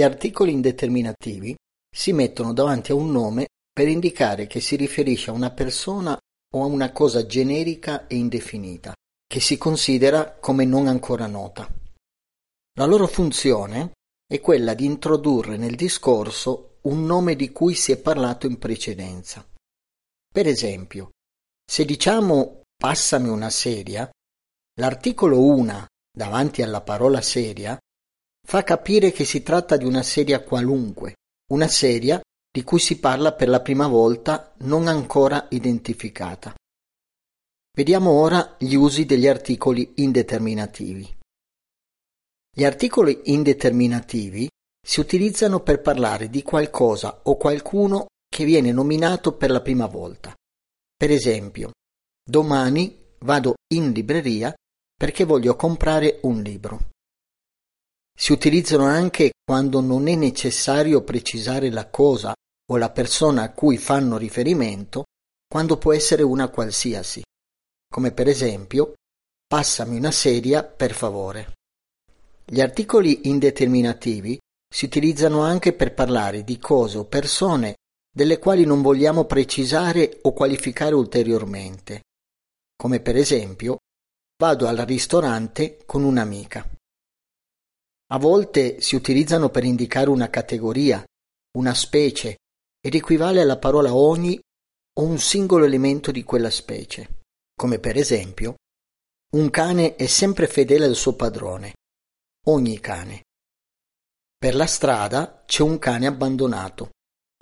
Gli articoli indeterminativi si mettono davanti a un nome per indicare che si riferisce a una persona o a una cosa generica e indefinita, che si considera come non ancora nota. La loro funzione è quella di introdurre nel discorso un nome di cui si è parlato in precedenza. Per esempio, se diciamo passami una sedia, l'articolo una davanti alla parola sedia fa capire che si tratta di una sedia qualunque, una sedia di cui si parla per la prima volta non ancora identificata. Vediamo ora gli usi degli articoli indeterminativi. Gli articoli indeterminativi si utilizzano per parlare di qualcosa o qualcuno che viene nominato per la prima volta. Per esempio, domani vado in libreria perché voglio comprare un libro. Si utilizzano anche quando non è necessario precisare la cosa o la persona a cui fanno riferimento, quando può essere una qualsiasi, come per esempio passami una sedia per favore. Gli articoli indeterminativi si utilizzano anche per parlare di cose o persone delle quali non vogliamo precisare o qualificare ulteriormente, come per esempio vado al ristorante con un'amica. A volte si utilizzano per indicare una categoria, una specie, ed equivale alla parola ogni o un singolo elemento di quella specie, come per esempio un cane è sempre fedele al suo padrone, ogni cane. Per la strada c'è un cane abbandonato,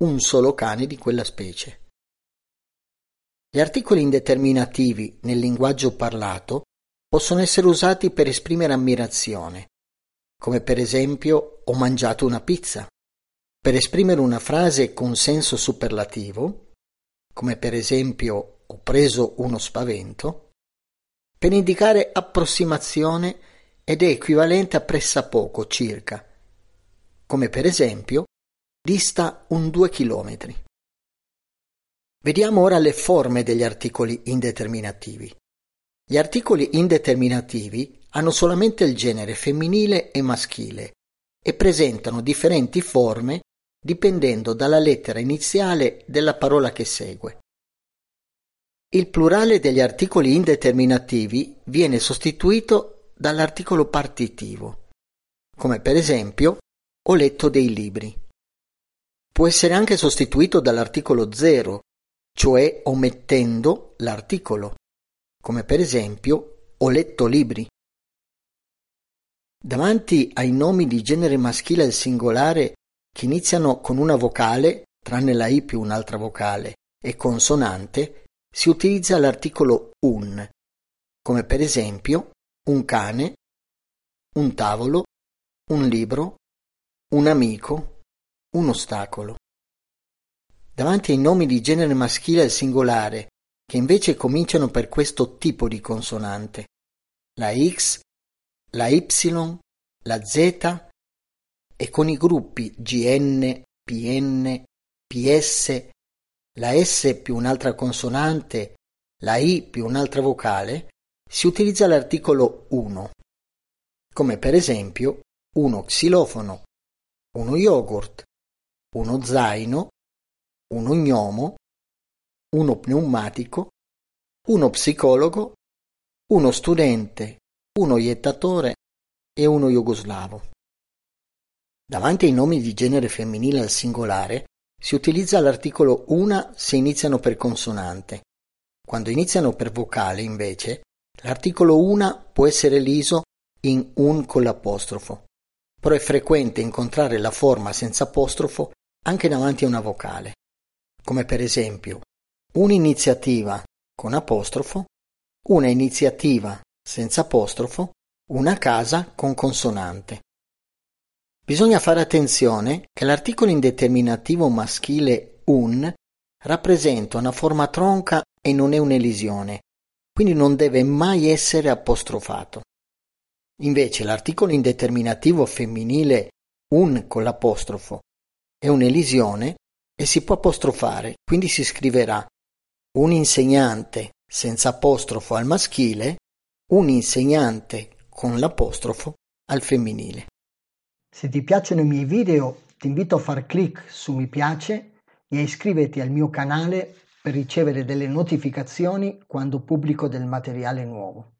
un solo cane di quella specie. Gli articoli indeterminativi nel linguaggio parlato possono essere usati per esprimere ammirazione, come per esempio ho mangiato una pizza, per esprimere una frase con senso superlativo, come per esempio ho preso uno spavento, per indicare approssimazione ed è equivalente a pressappoco circa, come per esempio dista un 2 km. Vediamo ora le forme degli articoli indeterminativi. Gli articoli indeterminativi hanno solamente il genere femminile e maschile e presentano differenti forme dipendendo dalla lettera iniziale della parola che segue. Il plurale degli articoli indeterminativi viene sostituito dall'articolo partitivo, come per esempio ho letto dei libri. Può essere anche sostituito dall'articolo 0, cioè omettendo l'articolo, come per esempio ho letto libri. Davanti ai nomi di genere maschile al singolare che iniziano con una vocale, tranne la I più un'altra vocale, e consonante, si utilizza l'articolo un, come per esempio un cane, un tavolo, un libro, un amico, un ostacolo. Davanti ai nomi di genere maschile al singolare, che invece cominciano per questo tipo di consonante, la X, la Y, la Z e con i gruppi GN, PN, PS, la S più un'altra consonante, la I più un'altra vocale, si utilizza l'articolo 1, come per esempio uno xilofono, uno yogurt, uno zaino, uno gnomo, uno pneumatico, uno psicologo, uno studente, uno iettatore e uno jugoslavo. Davanti ai nomi di genere femminile al singolare si utilizza l'articolo una se iniziano per consonante. Quando iniziano per vocale, invece, l'articolo una può essere liso in un con l'apostrofo, però è frequente incontrare la forma senza apostrofo anche davanti a una vocale, come per esempio un'iniziativa con apostrofo una iniziativa senza apostrofo, una casa con consonante. Bisogna fare attenzione che l'articolo indeterminativo maschile un rappresenta una forma tronca e non è un'elisione, quindi non deve mai essere apostrofato. Invece l'articolo indeterminativo femminile un con l'apostrofo è un'elisione e si può apostrofare, quindi si scriverà un insegnante senza apostrofo al maschile, un insegnante con l'apostrofo al femminile. Se ti piacciono i miei video ti invito a far clic su mi piace e a iscriverti al mio canale per ricevere delle notificazioni quando pubblico del materiale nuovo.